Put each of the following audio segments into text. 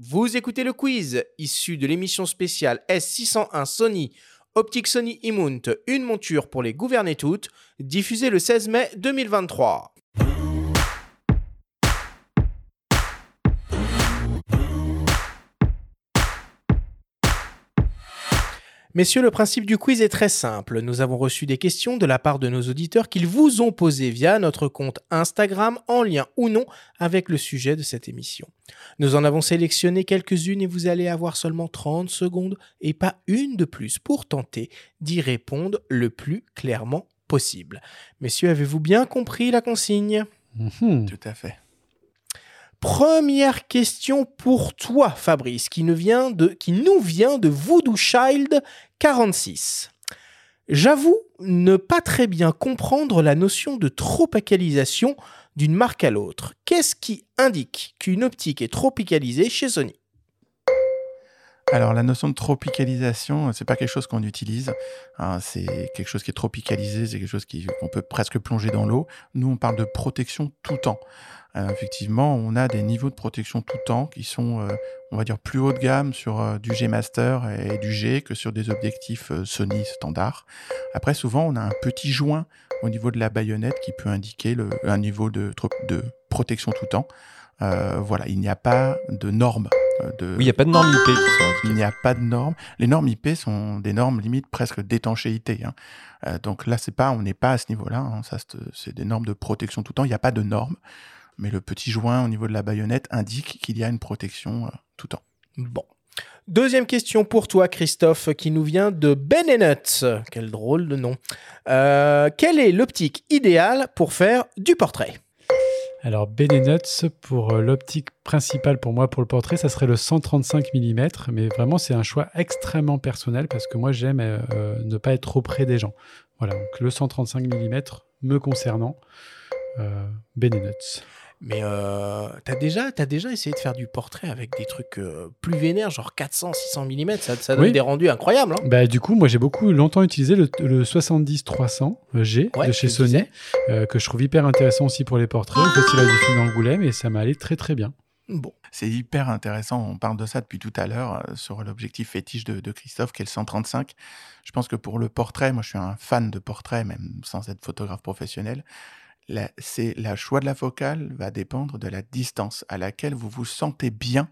Vous écoutez le quiz issu de l'émission spéciale S601 Sony Optique Sony Imount, une monture pour les gouverner toutes, diffusée le 16 mai 2023. Messieurs, le principe du quiz est très simple. Nous avons reçu des questions de la part de nos auditeurs qu'ils vous ont posées via notre compte Instagram en lien ou non avec le sujet de cette émission. Nous en avons sélectionné quelques-unes et vous allez avoir seulement 30 secondes et pas une de plus pour tenter d'y répondre le plus clairement possible. Messieurs, avez-vous bien compris la consigne? Mhm. Tout à fait. Première question pour toi, Fabrice, qui nous vient de, Voodoo Child 46. J'avoue ne pas très bien comprendre la notion de tropicalisation d'une marque à l'autre. Qu'est-ce qui indique qu'une optique est tropicalisée chez Sony? Alors, la notion de tropicalisation, c'est pas quelque chose qu'on utilise. hein, c'est quelque chose qui est tropicalisé, c'est quelque chose qu'on peut presque plonger dans l'eau. Nous, on parle de protection tout temps. Euh, effectivement, on a des niveaux de protection tout temps qui sont, euh, on va dire, plus haut de gamme sur euh, du G Master et du G que sur des objectifs Sony standard. Après, souvent, on a un petit joint au niveau de la baïonnette qui peut indiquer le, un niveau de, protection tout temps. Voilà, il n'y a pas de normes. De, Oui, il n'y a pas de normes IP il n'y a pas de normes. Les normes IP sont des normes limite presque d'étanchéité. hein. Euh, donc là, c'est pas, on n'est pas à ce niveau-là. hein. Ça, c'est- c'est des normes de protection tout le temps. Il n'y a pas de normes. Mais le petit joint au niveau de la baïonnette indique qu'il y a une protection euh, tout le temps. Bon. Deuxième question pour toi, Christophe, qui nous vient de Benenuts. Quel drôle de nom. Euh, quelle est l'optique idéale pour faire du portrait? Alors, Benenuts, pour euh, l'optique principale pour moi pour le portrait, ça serait le 135 mm. Mais vraiment, c'est un choix extrêmement personnel parce que moi, j'aime euh, ne pas être trop près des gens. Voilà, donc le 135 mm me concernant, euh, Benenuts. Mais euh, t'as déjà, t'as déjà essayé de faire du portrait avec des trucs euh, plus vénères, genre 400, 600 mm. Ça, ça donne Oui. des rendus incroyables. Hein Bah, du coup, moi, j'ai beaucoup longtemps utilisé le, le 70-300 G Ouais, de chez Sony, euh, que je trouve hyper intéressant aussi pour les portraits au Festival du film d'Angoulême et ça m'a allé très très bien. bon. C'est hyper intéressant. On parle de ça depuis tout à l'heure euh, sur l'objectif fétiche de, de Christophe, qui est le 135. Je pense que pour le portrait, moi je suis un fan de portrait, même sans être photographe professionnel. La, c'est la choix de la focale va dépendre de la distance à laquelle vous vous sentez bien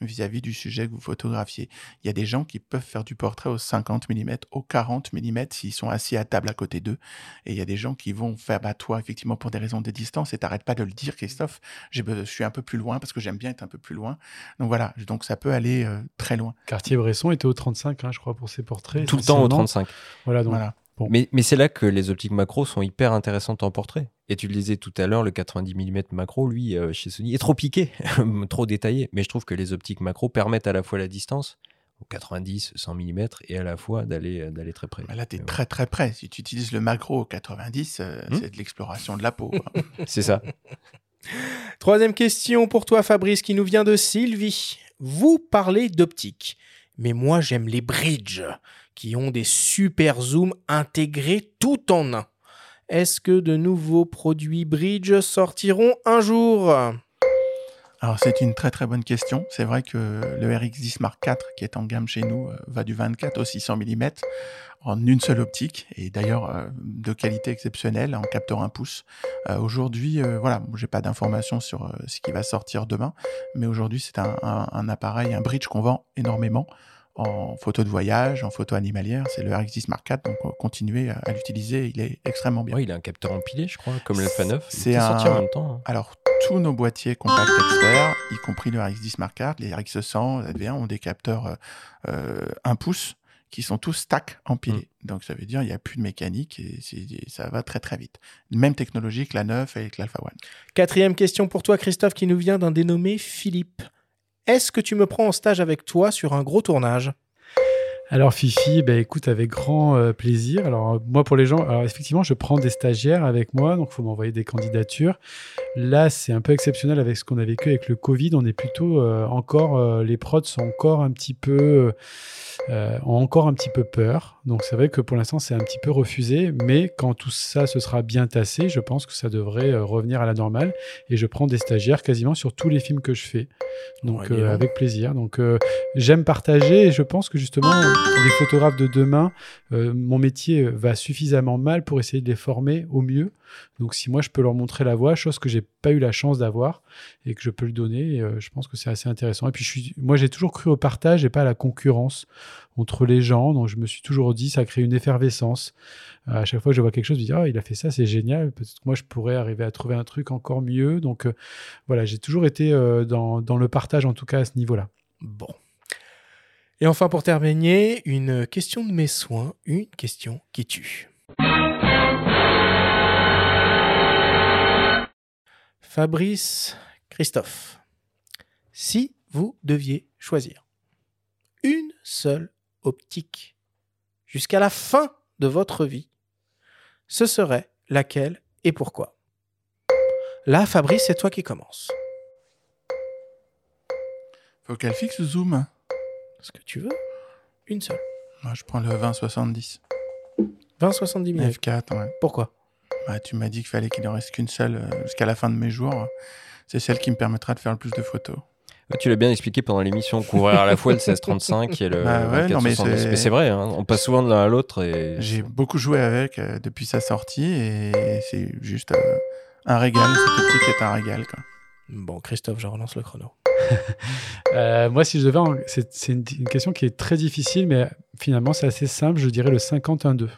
vis-à-vis du sujet que vous photographiez. Il y a des gens qui peuvent faire du portrait au 50 mm, au 40 mm s'ils sont assis à table à côté d'eux. Et il y a des gens qui vont faire, bah toi, effectivement, pour des raisons de distance, et t'arrêtes pas de le dire, Christophe, je suis un peu plus loin parce que j'aime bien être un peu plus loin. Donc voilà, donc ça peut aller euh, très loin. Cartier-Bresson était au 35, hein, je crois, pour ses portraits. Tout le temps au essentiellement. 35. Voilà, donc Voilà. Mais, mais c'est là que les optiques macro sont hyper intéressantes en portrait. Et tu le disais tout à l'heure, le 90 mm macro, lui, euh, chez Sony, est trop piqué, trop détaillé. Mais je trouve que les optiques macro permettent à la fois la distance, au 90, 100 mm, et à la fois d'aller euh, d'aller très près. Bah Là, tu es très très près. Si tu utilises le macro au 90, euh, Hmm. c'est de l'exploration de la peau. hein. C'est ça. Troisième question pour toi, Fabrice, qui nous vient de Sylvie. Vous parlez d'optique, mais moi j'aime les bridges, qui ont des super zooms intégrés tout en un. Est-ce que de nouveaux produits bridge sortiront un jour? Alors, c'est une très très bonne question. C'est vrai que le RX10 Mark IV, qui est en gamme chez nous, euh, va du 24 au 600 mm en une seule optique, et d'ailleurs euh, de qualité exceptionnelle, en capteur 1 pouce. Euh, aujourd'hui, voilà, j'ai pas d'informations sur ce qui va sortir demain, mais aujourd'hui, c'est un appareil, un bridge qu'on vend énormément en photo de voyage, en photo animalière. C'est le RX10 Mark IV, donc euh, continuez à, à l'utiliser, il est extrêmement bien. Ouais, il a un capteur empilé, je crois, comme l'Alpha 9. C'est Il est sorti un- en même temps. hein. Alors, tous nos boîtiers compact expert, y compris le RX10 Mark IV, les RX100, ZV1, ont des capteurs euh, euh, 1 pouce qui sont tous stack empilés. Donc, ça veut dire qu'il n'y a plus de mécanique et c'est- ça va très très vite. Même technologie que la 9 et que l'Alpha One. Quatrième question pour toi, Christophe, qui nous vient d'un dénommé Philippe. Est-ce que tu me prends en stage avec toi sur un gros tournage? Alors Fifi, bah, écoute avec grand euh, plaisir. Alors euh, moi pour les gens, effectivement je prends des stagiaires avec moi, donc faut m'envoyer des candidatures. Là, c'est un peu exceptionnel avec ce qu'on a vécu avec le Covid. On est plutôt euh, encore, euh, les prods sont encore un petit peu, euh, ont encore un petit peu peur. Donc c'est vrai que pour l'instant, c'est un petit peu refusé. Mais quand tout ça se sera bien tassé, je pense que ça devrait euh, revenir à la normale. Et je prends des stagiaires quasiment sur tous les films que je fais. Donc Ouais, euh, avec plaisir. Donc euh, j'aime partager et je pense que justement, les photographes de demain, euh, mon métier va suffisamment mal pour essayer de les former au mieux. Donc si moi je peux leur montrer la voie, chose que j'ai pas eu la chance d'avoir et que je peux le donner, euh, je pense que c'est assez intéressant. Et puis je suis, moi j'ai toujours cru au partage et pas à la concurrence entre les gens. Donc je me suis toujours dit ça crée une effervescence. À chaque fois que je vois quelque chose, je me dis ah il a fait ça, c'est génial. Peut-être que moi je pourrais arriver à trouver un truc encore mieux. Donc euh, voilà, j'ai toujours été euh, dans le partage en tout cas à ce niveau-là. Bon. Et enfin, pour terminer, une question de mes soins, une question qui tue. Fabrice Christophe, si vous deviez choisir une seule optique jusqu'à la fin de votre vie, ce serait laquelle et pourquoi? Là, Fabrice, c'est toi qui commence. Faut qu'elle fixe le zoom. Ce que tu veux. Une seule. Moi, je prends le 20-70. 20-70 minutes. F4, ouais. Pourquoi? Bah, tu m'as dit qu'il fallait qu'il en reste qu'une seule euh, jusqu'à la fin de mes jours. C'est celle qui me permettra de faire le plus de photos. Ouais, Tu l'as bien expliqué pendant l'émission, couvrir à la fois le 1635 et le Bah ouais, mais 24-70. c'est- Mais c'est vrai, hein, on passe souvent de l'un à l'autre et J'ai beaucoup joué avec euh, depuis sa sortie et c'est juste euh, un régal. Cette optique est un régal. Quoi. Bon, Christophe, je relance le chrono. Euh, moi, si je devais, en- c'est une, une question qui est très difficile, mais finalement c'est assez simple. Je dirais le 51-2.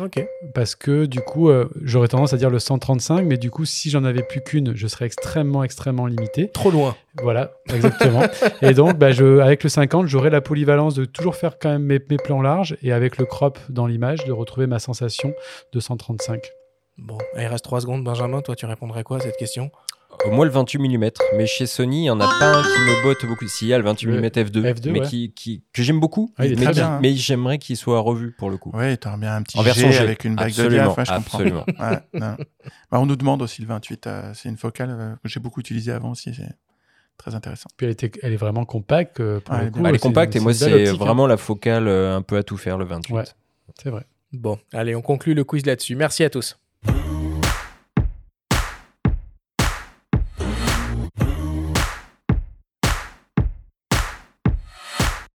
Ok. Parce que du coup, euh, j'aurais tendance à dire le 135, mais du coup, si j'en avais plus qu'une, je serais extrêmement, extrêmement limité. Trop loin. Voilà, exactement. et donc, bah, je, avec le 50, j'aurais la polyvalence de toujours faire quand même mes, mes plans larges et avec le crop dans l'image, de retrouver ma sensation de 135. Bon, il reste 3 secondes. Benjamin, toi, tu répondrais quoi à cette question? Moins le 28 mm, mais chez Sony, il n'y en a pas un qui me botte beaucoup. S'il y a le 28 Le mm F2, F2, mais ouais. qui, qui- que j'aime beaucoup, Ah, mais, qui- hein. j'aimerais qu'il soit revu pour le coup. Ouais, t'aurais bien un petit En version G avec une bague de diaph, ouais, je comprends. absolument. Ouais, non. Bah, on nous demande aussi le 28. euh, c'est une focale euh, que j'ai beaucoup utilisée avant aussi. C'est très intéressant. Puis elle, était, elle est vraiment compacte. euh, pour Ouais, le elle est coup, Bah, elle est c'est- compacte et moi c'est hein. vraiment la focale euh, un peu à tout faire le 28. Ouais. C'est vrai. Bon, allez, on conclut le quiz là-dessus. Merci à tous.